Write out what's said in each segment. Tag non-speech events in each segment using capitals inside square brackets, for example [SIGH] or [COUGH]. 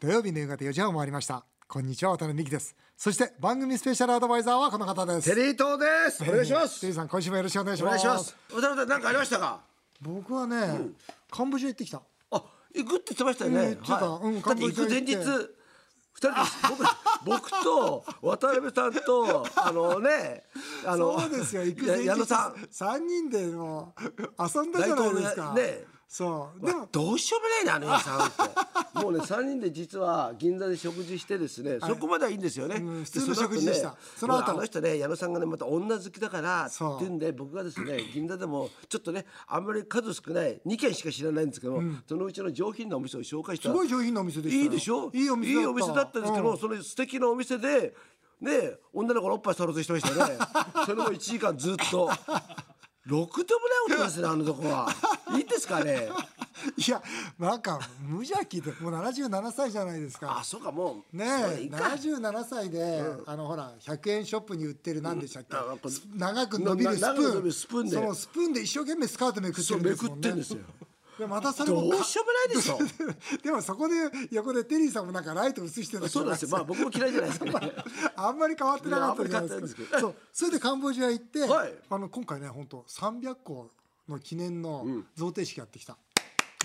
土曜日の夕方4時半を回りましたこんにちは渡辺美希ですそして番組スペシャルアドバイザーはこの方ですテリー東です。お願いします。テリーさん今週もよろしくお願いしおます願いします。渡辺さん何かありましたか？僕はね、カンボジア行ってきたあ、行くって言ってましたよね。うん言ってたはいうんだって行く前日。カンボジア行っ二人で僕僕と渡辺さんと [LAUGHS] あのねあのそうですよ行く前日や矢野さん三人でもう遊んだじゃないですかねそう。でもどうしようもないなあのさんってもうね三人で実は銀座で食事してですね、そこまではいいんですよね、うんで普通の食事でした。その後。ねその後あの人ね矢野さんがねまた女好きだからそう。っていうんで僕がですね [LAUGHS] 銀座でもちょっとねあんまり数少ない2軒しか知らないんですけど、そのうちの上品なお店を紹介した。すごい上品なお店でしたよ。いいでしょ？いいお店いいお店だったんですけど、うん。その素敵なお店でね女の子のおっぱい触ろうとしてましたね。[LAUGHS] それも1時間ずっとろくでもないすねあのとこは。いいですかね？[LAUGHS] いやなんか無邪気でもう77歳じゃないですか。あそうかもうねえそれいいか。77歳で、あのほら100円ショップに売ってる何でしたっけ、うん。長く伸びるスプーン。びるスプーンで。そのスプーンで一生懸命スカートめくってるんですもんねってんですよでまたそれもどうしようもないでしょ。[LAUGHS] でもそこで横でテリーさんもなんかライト映してたそうなんですよ。まあ僕も嫌いじゃないですけどね。[LAUGHS] あんまり変わってなかったじゃないですすけど。そう。それでカンボジア行って、はい。あの今回ね本当300個の記念の贈呈式やってきた、うん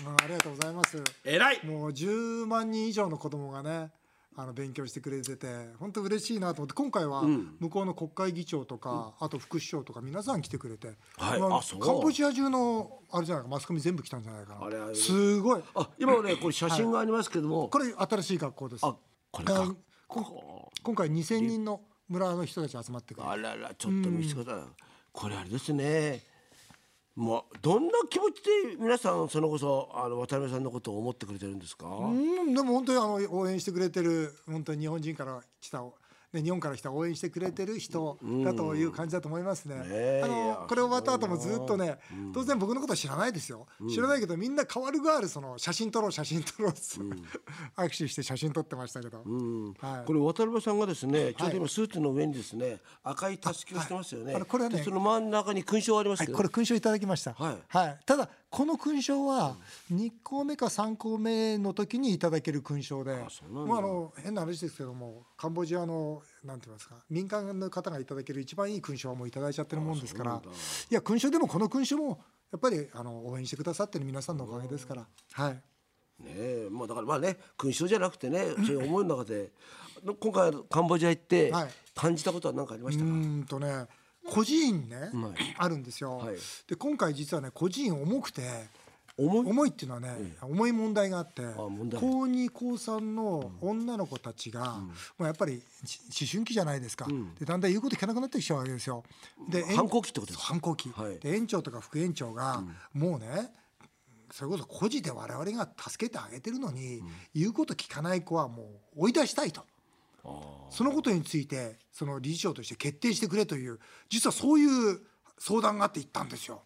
ありがとうございます。偉い。もう10万人以上の子供がねあの勉強してくれてて本当嬉しいなと思って今回は向こうの国会議長とか、あと副首相とか皆さん来てくれて、はい。まあカンボジア中のあれじゃないかマスコミ全部来たんじゃないかな。あれあれ。すごい。あ今はねこれ写真がありますけども、これ新しい学校です。あこれか。今回2000人の村の人たち集まってくるあららちょっと見せてください、これあれですねもうどんな気持ちで皆さんそのこそあの渡辺さんのことを思ってくれてるんですか、うんでも本当にあの応援してくれてる本当に日本人から来た、ね、日本から来た応援してくれてる人だという感じだと思いますね。え。いやあのこれ終わった後もずっとね、当然僕のことは知らないですよ、知らないけどみんな変わるがあるその写真撮ろう写真撮ろうって、握手して写真撮ってましたけど、はい。これ渡辺さんがですねちょうど今スーツの上にですね赤いたすきをしてますよね、あれこれはねでその真ん中に勲章ありますはい、これ勲章いただきました、はい。ただこの勲章は2校目か3校目の時にいただける勲章でまあ、あの変な話ですけどもカンボジアのなんて言いますか民間の方がいただける一番いい勲章はもういただいちゃってるもんですからいや勲章でもこの勲章もやっぱりあの応援してくださってる皆さんのおかげですから、はい、ねえまあだからまあね勲章じゃなくてねそういう思いの中で今回カンボジア行ってはい。感じたことは何かありましたか、うーんとね孤児院ね、はい。あるんですよ、はい。で今回実はね孤児院重くて重い？重いっていうのはね、重い問題があって高2高3の女の子たちが、もうやっぱりし思春期じゃないですか、でだんだん言うこと聞かなくなってきちゃうわけですよ。で園反抗期ってことですか？反抗期、はい。で園長とか副園長が、もうねそれこそ孤児で我々が助けてあげてるのに、言うこと聞かない子はもう追い出したいと。そのことについてその理事長として決定してくれという実はそういう相談があって行ったんですよ。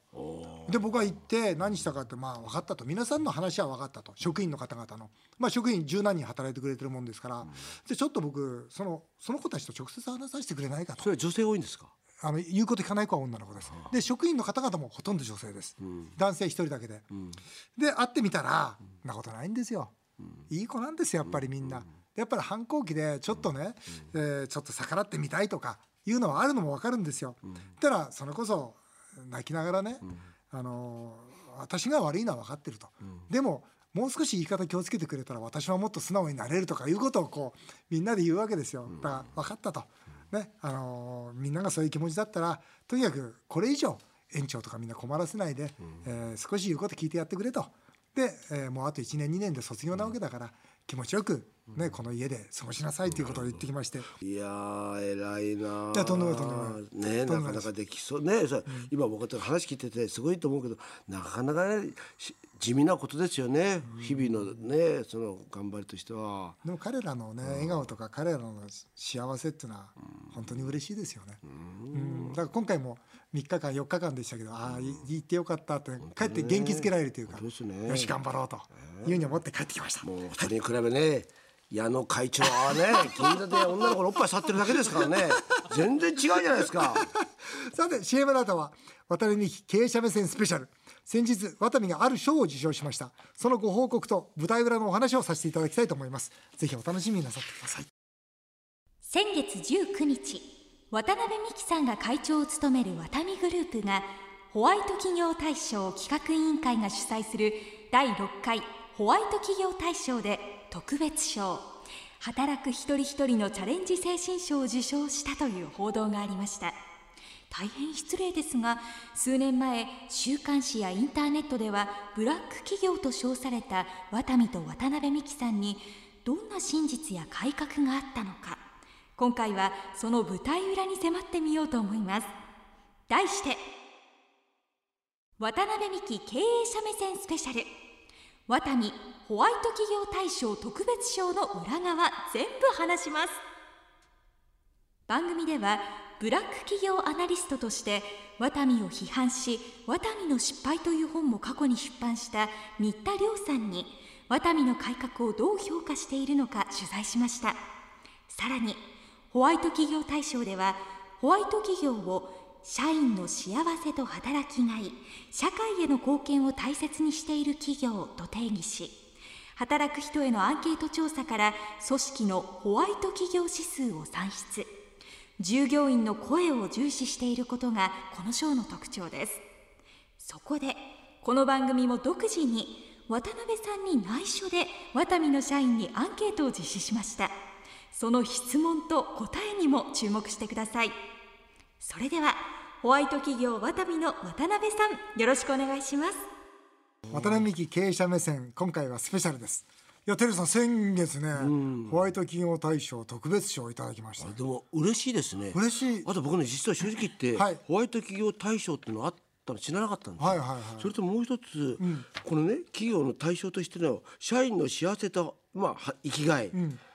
で僕は行って何したかってまあ分かったと。皆さんの話は分かったと。職員の方々の、まあ、職員十何人働いてくれてるもんですから、でちょっと僕そのその子たちと直接話させてくれないかと。それは女性多いんですか？あの言うこと聞かない子は女の子です。で職員の方々もほとんど女性です。男性一人だけで。で会ってみたら、そんなことないんですよ。いい子なんですよやっぱりみんな。でやっぱり反抗期でちょっとね、えーちょっと逆らってみたいとかいうのはあるのも分かるんですよ。たらそれこそ泣きながらね、あのー私が悪いのは分かってると。でももう少し言い方気をつけてくれたら私はもっと素直になれるとかいうことをこうみんなで言うわけですよ。だから分かったと。ねあのーみんながそういう気持ちだったらとにかくこれ以上園長とかみんな困らせないで、えー少し言うこと聞いてやってくれと。で、えーもうあと1年2年で卒業なわけだから、気持ちよく、ね、この家で過ごしなさいということを言ってきまして。いやー偉いなー。いやとんでもないとんでもない。ねなかなかできそう。ね、さ今僕と話聞いててすごいと思うけどなかなかねし地味なことですよね、日々のねその頑張りとしては。でも彼らのね笑顔とか彼らの幸せっていうのは本当に嬉しいですよね。うん。だから今回も3日間4日間でしたけどああい行ってよかったって帰って元気づけられるというかね。よし頑張ろうというふうに思って帰ってきました。もう二人に比べね矢野会長はね銀座で女の子のおっぱい触ってるだけですからね。全然違うじゃないですか。[LAUGHS] さて CM の後は渡辺美希経営者目線スペシャル。先日ワタミがある賞を受賞しました。そのご報告と舞台裏のお話をさせていただきたいと思います。ぜひお楽しみになさってください。先月19日渡辺美樹さんが会長を務めるワタミグループがホワイト企業大賞企画委員会が主催する第6回ホワイト企業大賞で特別賞。働く一人一人のチャレンジ精神賞を受賞したという報道がありました。大変失礼ですが数年前週刊誌やインターネットではブラック企業と称されたワタミと渡辺美樹さんにどんな真実や改革があったのか。今回はその舞台裏に迫ってみようと思います。題して渡辺美樹経営者目線スペシャル。ワタミホワイト企業大賞特別賞の裏側全部話します。番組ではブラック企業アナリストとしてワタミを批判しワタミの失敗という本も過去に出版した新田亮さんにワタミの改革をどう評価しているのか取材しました。さらにホワイト企業大賞ではホワイト企業を社員の幸せと働きがい社会への貢献を大切にしている企業と定義し働く人へのアンケート調査から組織のホワイト企業指数を算出。従業員の声を重視していることがこの賞の特徴です。そこでこの番組も独自に渡辺さんに内緒でワタミの社員にアンケートを実施しました。その質問と答えにも注目してください。それではホワイト企業ワタミの渡辺さんよろしくお願いします。渡辺美樹経営者目線今回はスペシャルです。いやテルさん先月ね、ホワイト企業大賞特別賞をいただきました。でも嬉しいですね。嬉しい。あと僕ね実は正直言って、はい。ホワイト企業大賞っていうのがあったの知らなかったんですよ、はいはいはい。それともう一つ、このね企業の対象としての社員の幸せと、まあ、は生きがい、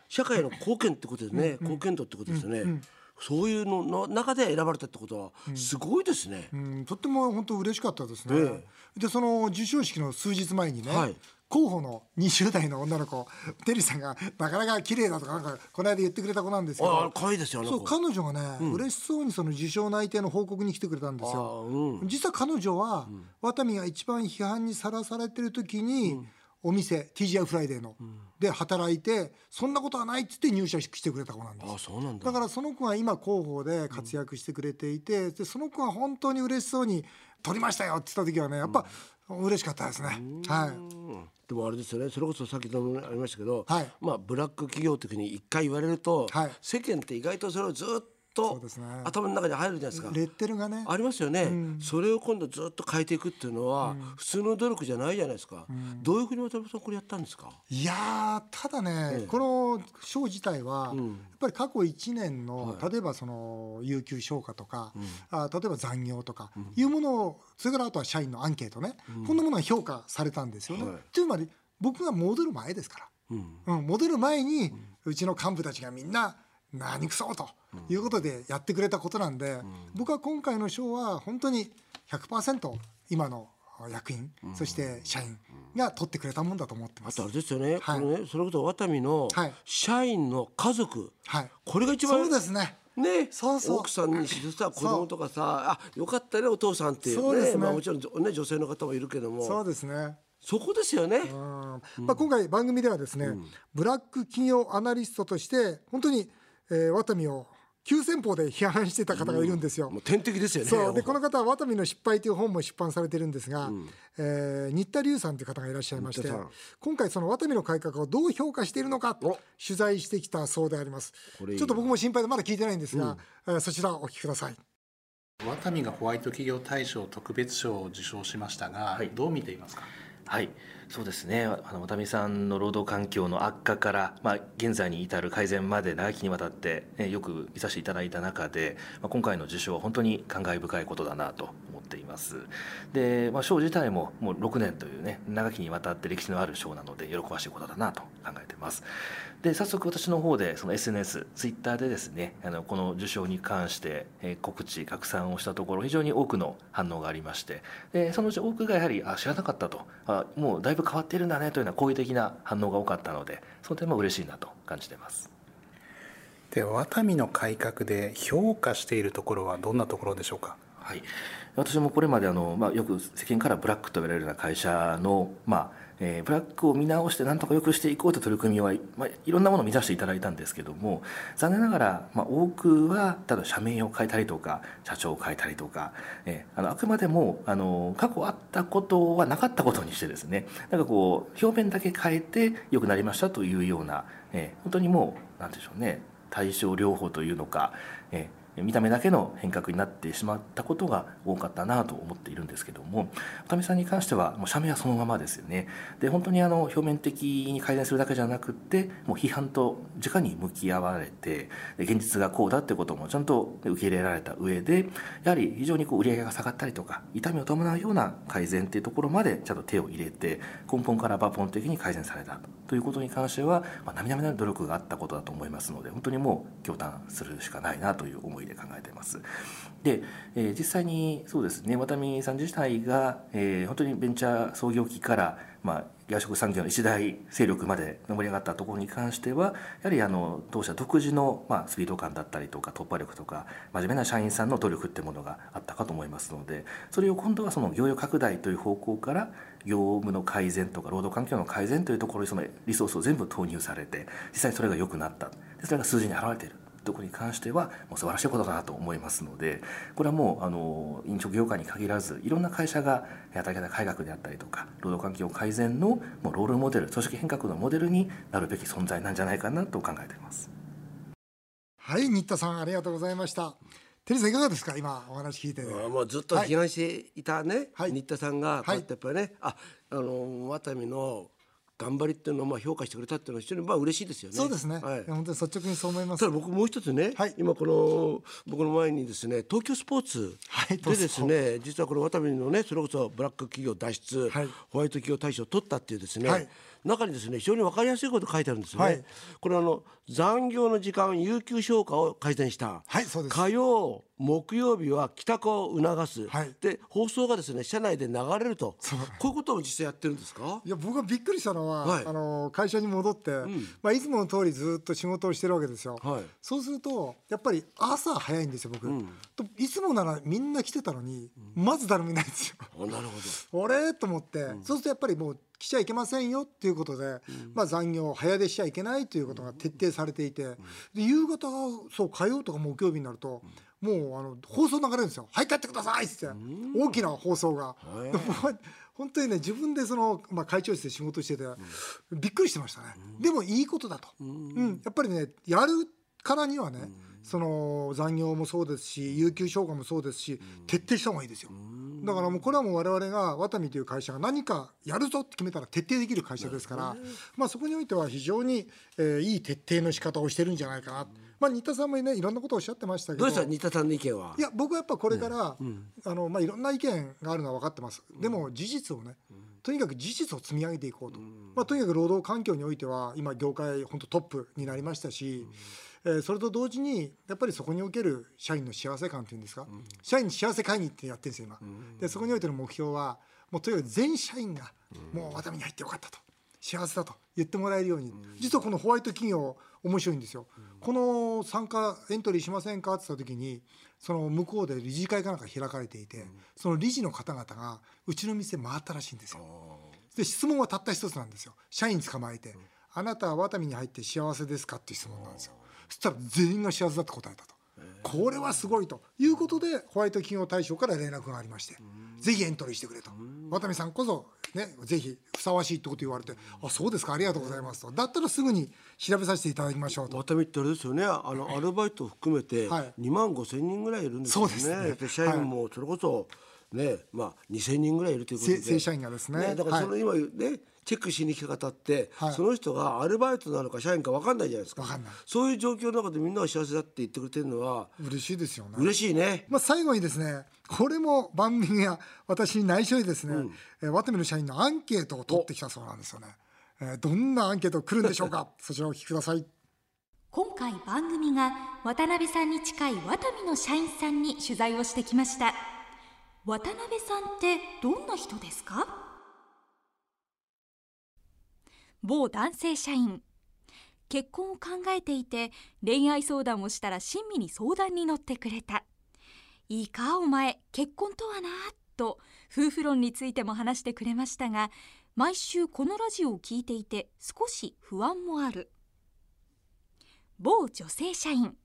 社会の貢献ってことですね、貢献度ってことですよね、そういうのの中で選ばれたってことはすごいですね、うん、とっても本当嬉しかったですね、え。でその授賞式の数日前にね、はい。候補の20代の女の子テリーさんがなかなか綺麗だとかなんかこの間言ってくれた子なんですけどあ可愛いですよそう子彼女がね、嬉しそうにその受賞内定の報告に来てくれたんですよ。あうん。実は彼女は、ワタミが一番批判にさらされてる時に、お店 TGI Friday の、で働いてそんなことはないっつって入社してくれた子なんです。あそうなんだ。だからその子が今広報で活躍してくれていて、でその子が本当に嬉しそうに「取りましたよ」って言った時はねやっぱ嬉しかったですね。はい。うんでもあれですよね。それこそさっきもありましたけど、はい。まあブラック企業というふうに一回言われると、はい。世間って意外とそれをずっそとうですね。頭の中に入るじゃないですか。レッテルがね。ありますよね、それを今度ずっと変えていくっていうのは、普通の努力じゃないじゃないですか、どういうふうに渡辺さんこれやったんですか？いやーただね、この賞自体は、やっぱり過去1年の、例えばその有給消化とか、あ例えば残業とか、いうものをそれからあとは社員のアンケートね、こん。なものが評価されたんですよね。はい。つまり僕が戻る前ですから、うん。戻る前に、うちの幹部たちがみんな何くそということでやってくれたことなんで、僕は今回の賞は本当に100%今の役員、そして社員が取ってくれたもんだと思ってます。あ。れですよね、はい。このねそれこそワタミのはい。社員の家族、はい、これが一番そうですね。ねそうそう。奥さんにしてさ子供とかさあよかったねお父さんっていうそうですね。まあ、もちろん、ね、女性の方もいるけども。そうですね。そこですよね。うん。まあ、今回番組ではですね、ブラック企業アナリストとして本当に、えー、ワタミを急先鋒で批判してた方がいるんですよ。もう天敵ですよね。そう。でこの方は「ワタミの失敗」という本も出版されてるんですが、えー新田龍さんという方がいらっしゃいまして今回そのワタミの改革をどう評価しているのかお。取材してきたそうであります。これいいな。ちょっと僕も心配でまだ聞いてないんですが、えーそちらをお聞きください。ワタミがホワイト企業大賞特別賞を受賞しましたが、はい。どう見ていますか？はい、そうですね。あの渡美さんの労働環境の悪化から、まあ、現在に至る改善まで長きにわたって、ね、よく見させていただいた中で、まあ、今回の受賞は本当に感慨深いことだなと思っています。で、まあ、賞自体ももう6年というね、長きにわたって歴史のある賞なので、喜ばしいことだなと考えています。で、早速私の方で、その SNS、ツイッターでですね、あのこの受賞に関して、え告知、拡散をしたところ、非常に多くの反応がありまして、でそのうち多くがやはり、あ、知らなかったと、あ、もうだいぶ変わっているんだねというような好意的な反応が多かったので、その点も嬉しいなと感じています。でワタミの改革で評価しているところはどんなところでしょうか？はい、私もこれまであの、まあ、よく世間からブラックと言われるような会社の、まあえー、ブラックを見直してなんとか良くしていこうという取り組みは、まあ、いろんなものを見出していただいたんですけども残念ながら、まあ、多くはただ社名を変えたりとか社長を変えたりとか、えー、あのあくまでもあの過去あったことはなかったことにしてですねなんかこう表面だけ変えて良くなりましたというような、えー、本当にもう何でしょうね対症療法というのか、えー見た目だけの変革になってしまったことが多かったなと思っているんですけども渡辺さんに関してはもう社名はそのままですよね。で本当にあの表面的に改善するだけじゃなくってもう批判と直に向き合われて現実がこうだってこともちゃんと受け入れられた上でやはり非常にこう売り上げが下がったりとか痛みを伴うような改善っていうところまでちゃんと手を入れて根本から抜本的に改善されたと。いうことに関しては、まあ、並々なる努力があったことだと思いますので本当にもう驚嘆するしかないなという思いで考えています。で、えー、実際にそうですね渡見さん自体が、えー、本当にベンチャー創業期から、まあ、外食産業の一大勢力まで盛り上がったところに関してはやはりあの当社独自の、まあ、スピード感だったりとか突破力とか真面目な社員さんの努力ってものがあったかと思いますのでそれを今度はその業用拡大という方向から業務の改善とか労働環境の改善というところにそのリソースを全部投入されて実際にそれが良くなったそれが数字に表れているところに関してはもう素晴らしいことだなと思いますのでこれはもうあの飲食業界に限らずいろんな会社が働き方改革であったりとか労働環境改善のもうロールモデル組織変革のモデルになるべき存在なんじゃないかなと考えています。はい新田さんありがとうございました。テリーさんいかがですか？今お話聞いてあもうずっと批判していたね、はい、新田さんがこうやってやっぱりね、はい、ああのワタミの頑張りっていうのをまあ評価してくれたっていうのは非常にまあ嬉しいですよね。そうですね。はい、本当に率直にそう思います。ただ僕もう一つね、はい、今この僕の前にですね、東京スポーツでですね、実はこの渡辺のね、それこそブラック企業脱出、はい、ホワイト企業大賞を取ったっていうですね。はい中にですね非常に分かりやすいこと書いてあるんですね、はい、これあの残業の時間有給消化を改善した、はい、そうです。火曜木曜日は帰宅を促す、はい、で放送がですね社内で流れると。こういうことを実際やってるんですか？いや僕がびっくりしたのは、はい、あの会社に戻って、うん、まあ、いつもの通りずっと仕事をしてるわけですよ、はい、そうするとやっぱり朝早いんですよ僕、うん、といつもならみんな来てたのに、うん、まず誰もいないんですよ。なるほど。[LAUGHS] あれ？と思って、そうするとやっぱりもう来ちゃいけませんよっていうことで、うん、まあ、残業を早出しちゃいけないということが徹底されていて、で夕方そう火曜とか木曜日になると、もうあの放送流れるんですよ「はい帰ってください」っつって、大きな放送が。本当にね自分でその、まあ、会長室で仕事してて、びっくりしてましたね、でもいいことだと、うん。やっぱりねやるからにはね、その残業もそうですし有給消化もそうですし、徹底した方がいいですよ。だからもうこれはもう我々がワタミという会社が何かやるぞって決めたら徹底できる会社ですから、まあ、そこにおいては非常に、えー、いい徹底の仕方をしてるんじゃないかな、まあ、新田さんもねいろんなことをおっしゃってましたけど。どうした新田さんの意見は？いや僕はやっぱこれから、うん、あのまあ、いろんな意見があるのは分かってます、でも事実をね、とにかく事実を積み上げていこうと、まあ、とにかく労働環境においては今業界本当トップになりましたし、えー、それと同時にやっぱりそこにおける社員の幸せ感っていうんですか、うん、社員幸せ会議ってやってるんですよ今、うん、でそこにおいての目標はもうとにかく全社員がもうワタミに入ってよかったと。幸せだと言ってもらえるように、うん、実はこのホワイト企業面白いんですよ、この参加エントリーしませんか？って言った時にその向こうで理事会かなんか開かれていて、その理事の方々がうちの店回ったらしいんですよ。で質問はたった一つなんですよ。社員捕まえて、あなたはワタミに入って幸せですか？っていう質問なんですよ。そしたら全員が幸せだって答えたと。これはすごいということでホワイト企業大賞から連絡がありましてぜひエントリーしてくれと。渡辺さんこそねぜひふさわしいってこと言われてあそうですかありがとうございますと。だったらすぐに調べさせていただきましょうと。渡辺ってあれですよね。あのアルバイト含めて2万5千人ぐらいいるんですよね。そうですね。社員もそれこそねまあ2千人ぐらいいるということで。正社員がですね、ね、だからその今ね、チェックしに来た方って、はい、その人がアルバイトなのか社員か分かんないじゃないですか。そういう状況の中でみんなが幸せだって言ってくれてるのは嬉しいですよね。嬉しいね、まあ、最後にですねこれも番組や私に内緒にですね、うん、えー、ワテミの社員のアンケートを取ってきたそうなんですよね、えー、どんなアンケート来るんでしょうか？[LAUGHS] そちらをお聞きください。今回番組が渡辺さんに近いワタミの社員さんに取材をしてきました。渡辺さんってどんな人ですか？某男性社員。結婚を考えていて恋愛相談をしたら親身に相談に乗ってくれた。いいかお前結婚とはなと夫婦論についても話してくれましたが毎週このラジオを聞いていて少し不安もある。某女性社員。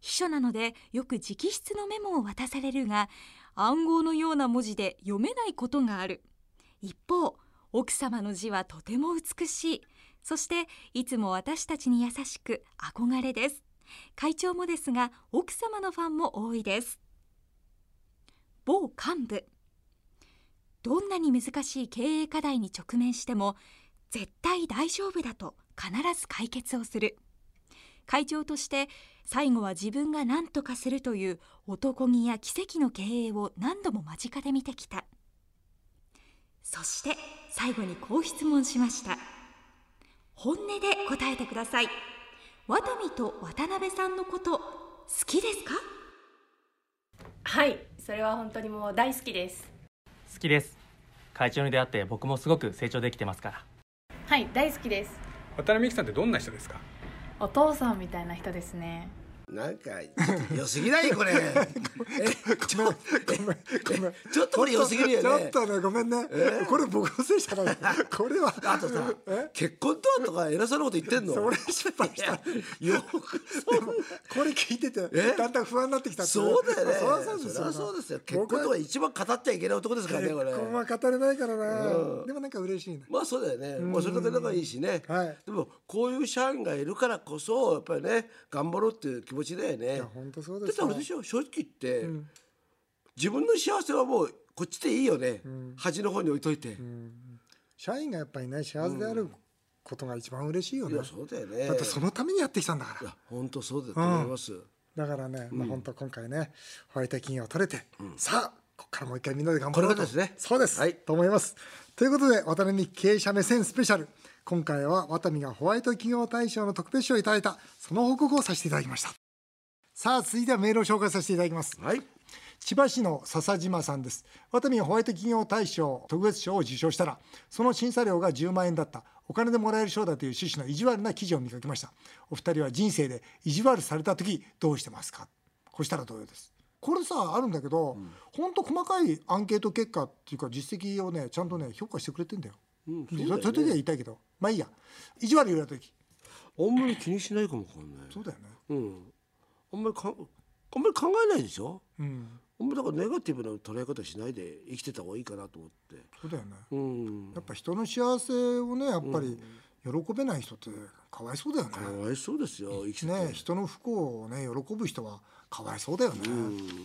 秘書なのでよく直筆のメモを渡されるが暗号のような文字で読めないことがある。一方奥様の字はとても美しい。そしていつも私たちに優しく憧れです。会長もですが奥様のファンも多いです。某幹部。どんなに難しい経営課題に直面しても絶対大丈夫だと必ず解決をする。会長として最後は自分が何とかするという男気や奇跡の経営を何度も間近で見てきた。そして最後にこう質問しました。本音で答えてください。ワタミと渡辺さんのこと好きですか？はいそれは本当にもう大好きです。好きです。会長に出会って僕もすごく成長できてますから。はい大好きです。渡辺美樹さんってどんな人ですか？お父さんみたいな人ですねなんか良すぎない？これ。えちょっとこれ良すぎるよね。ちょっとねごめんね、これ僕のせいじゃない。これは。あとさ結婚とはとか偉そうなこと言ってんの？それ失敗した。よくこれ聞いててえ？だんだん不安になってきたそうだよね。そりゃそうですよ。結婚とか一番語っちゃいけない男ですからねこれ。結婚は語れないからな、でもなんか嬉しいな。まあそうだよね、まあそれだけ仲いいしね、はい。でもこういう社員がいるからこそやっぱりね頑張ろうっていう気持ちだよね。いや本当そうだですよってあれでしょ正直言って、自分の幸せはもうこっちでいいよね、端の方に置いといて、社員がやっぱりね幸せであることが一番嬉しいよね、そうだよね。だってそのためにやってきたんだから。いや本当そうだと思います、だからね、まあ本当今回ねホワイト金を取れて、さあここからもう一回みんなで頑張ろうと。ですね。そうです、はい。と思います。ということで渡辺美樹経営者目線スペシャル。今回は渡美がホワイト企業大賞の特別賞をいただいたその報告をさせていただきましたさあ続いてはメールを紹介させていただきます。はい。千葉市の笹島さんです。ワタミがホワイト企業大賞特別賞を受賞したらその審査料が10万円だった。お金でもらえる賞だという趣旨の意地悪な記事を見かけました。お二人は人生で意地悪された時どうしてますか？こうしたら同様です？これさあるんだけど、ほんと細かいアンケート結果っていうか実績をねちゃんとね評価してくれてんだよ,、うんそそういう時は言いたいけど。まあいいや。意地悪言われた時。あんまり気にしないかもわかんない。そうだよね。うんあんまりかあんまり考えないでしょ？うん。あんまりだからネガティブな捉え方しないで生きてた方がいいかなと思って。そうだよね。うん。やっぱ人の幸せをねやっぱり喜べない人ってかわいそうだよね、かわいそうですよ生きてて、ね人の不幸をね喜ぶ人はかわいそうだよね。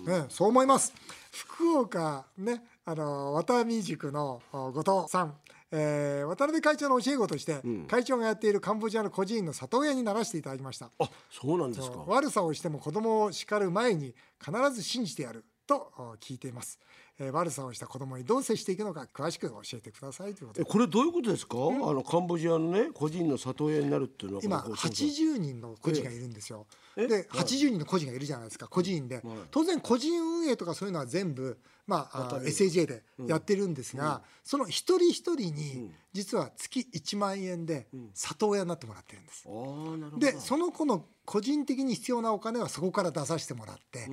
ねそう思います。福岡ねあの渡辺塾のお後藤さん。えー渡辺会長の教え子として、会長がやっているカンボジアの孤児院の里親にならせていただきました。あそうなんですか。悪さをしても子供を叱る前に必ず信じてやるとお聞いています、えー悪さをした子供にどう接していくのか詳しく教えてくださいということで。えこれどういうことですか、あのカンボジアのね個人の里親になるっていうのは今このこう80人の孤児がいるんですよ。え？で80人の孤児がいるじゃないですか孤児院で当然個人運営とかそういうのは全部、まあ、あ SAJ でやってるんですが、その一人一人に実は月1万円で里親になってもらってるんです。あーなるほど。でその子の個人的に必要なお金はそこから出させてもらって、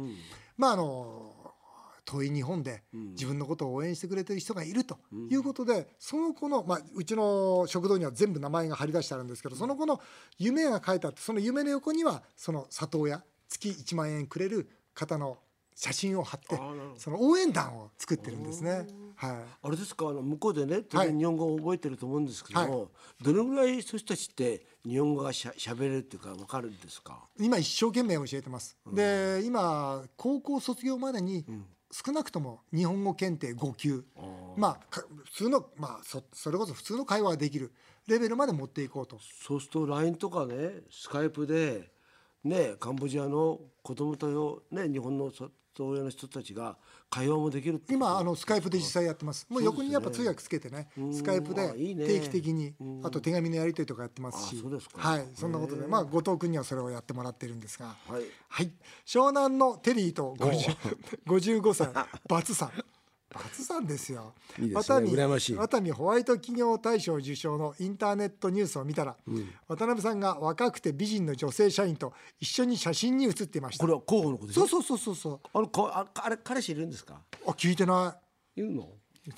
まああの遠い日本で自分のことを応援してくれてる人がいるということで、その子の、まあ、うちの食堂には全部名前が張り出してあるんですけどその子の夢が書いてあってその夢の横にはその里親月1万円くれる方の写真を貼ってその応援団を作ってるんですね。はい。あれですかあの向こうでね当はい。然日本語を覚えてると思うんですけども、どのぐらいそういう人たちって日本語がしゃしゃべれるっていうかわかるんですか？今一生懸命教えてます、で今高校卒業までに少なくとも日本語検定5級。まあか普通のまあそそれこそ普通の会話ができる。レベルまで持っていこうと。そうすると LINE とかねスカイプでねカンボジアの子供とよ、ね、日本の里親の人たちが会話もできる今あのスカイプで実際やってます。もう横にやっぱ通訳つけてねスカイプで定期的にあと手紙のやり取りとかやってますし。はいそんなことでまあ後藤君にはそれをやってもらってるんですがはい。はい。湘南のテリーと50 55歳バツさん初さんですよ。いいですね。羨ましい。ワタミホワイト企業大賞受賞のインターネットニュースを見たら、渡辺さんが若くて美人の女性社員と一緒に写真に写っていました。これは候補のことそうそうそうそうそう。あのこああれ彼氏いるんですか？あ聞いてない。いるの？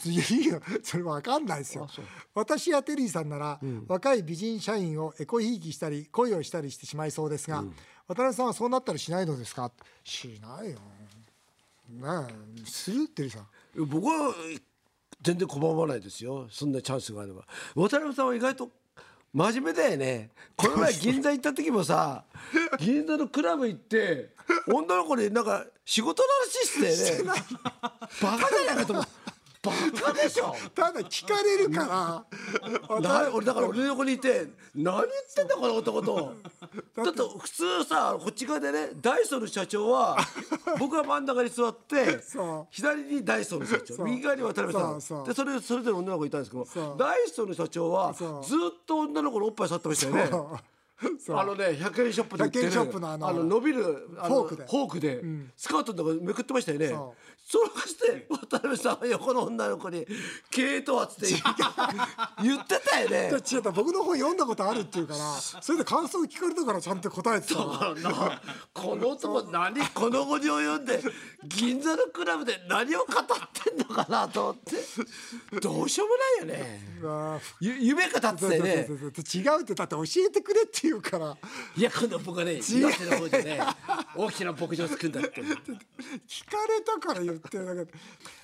いやいいよ。それわかんないですよ。私やテリーさんなら、若い美人社員をエコひいきしたり恋をしたりしてしまいそうですが、渡辺さんはそうなったりしないのですか？しないよ。ねえ。する？テリーさん僕は全然拒まないですよ。そんなチャンスがあれば。渡辺さんは意外と真面目だよね。この前銀座行った時もさ [LAUGHS] 銀座のクラブ行って女の子になんか仕事の話してね。バカじゃないかと思うバカでしょ。ただ聞かれるから。な俺だから俺の横にいて何言ってんだこの男と。だって。普通さこっち側でねダイソーの社長は [LAUGHS] 僕は真ん中に座って左にダイソーの社長右側に渡辺さん。でそれそれぞれ女の子いたんですけどダイソーの社長はずっと女の子のおっぱい触ってましたよね。あのね100円ショップで売ってる。100円ショップのあの伸びるフォークで。フォークで、スカートのとこめくってましたよね。そそうして渡辺さんは横の女の子に「系統は」っつって言ってたよね。違った僕の本読んだことあるっていうからそれで感想聞かれたからちゃんと答えてたこの男何この後に及んで銀座のクラブで何を語ってんのかなと思って。どうしようもないよね。夢語ってね。違うってだって教えてくれって言うから。いや今度僕はね岩手の方でね大きな牧場作るんだって。聞かれたから言ってるだけ。で、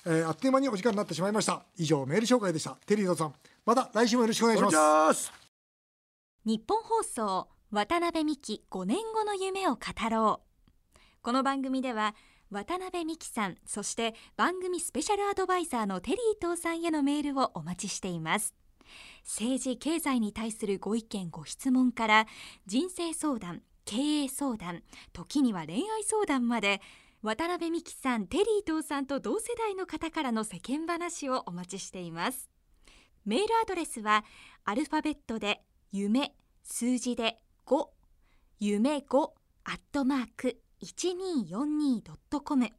えーあっという間にお時間になってしまいました。以上メール紹介でした。テリードさんまた来週もよろしくお願いしおます。日本放送渡辺美希5年後の夢を語ろう。この番組では渡辺美希さんそして番組スペシャルアドバイザーのテリー東さんへのメールをお待ちしています。政治経済に対するご意見ご質問から人生相談経営相談時には恋愛相談まで渡辺美希さんテリー東さんと同世代の方からの世間話をお待ちしていますメールアドレスはアルファベットで夢数字で5夢5アットマーク 1242.com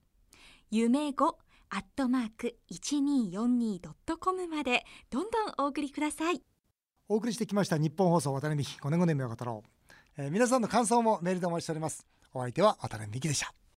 夢5アットマーク 1242.com までどんどんお送りください。お送りしてきました日本放送渡辺美希5年後の夢を語ろう、えー皆さんの感想もメールでお待ちしております。お相手は渡辺美希でした。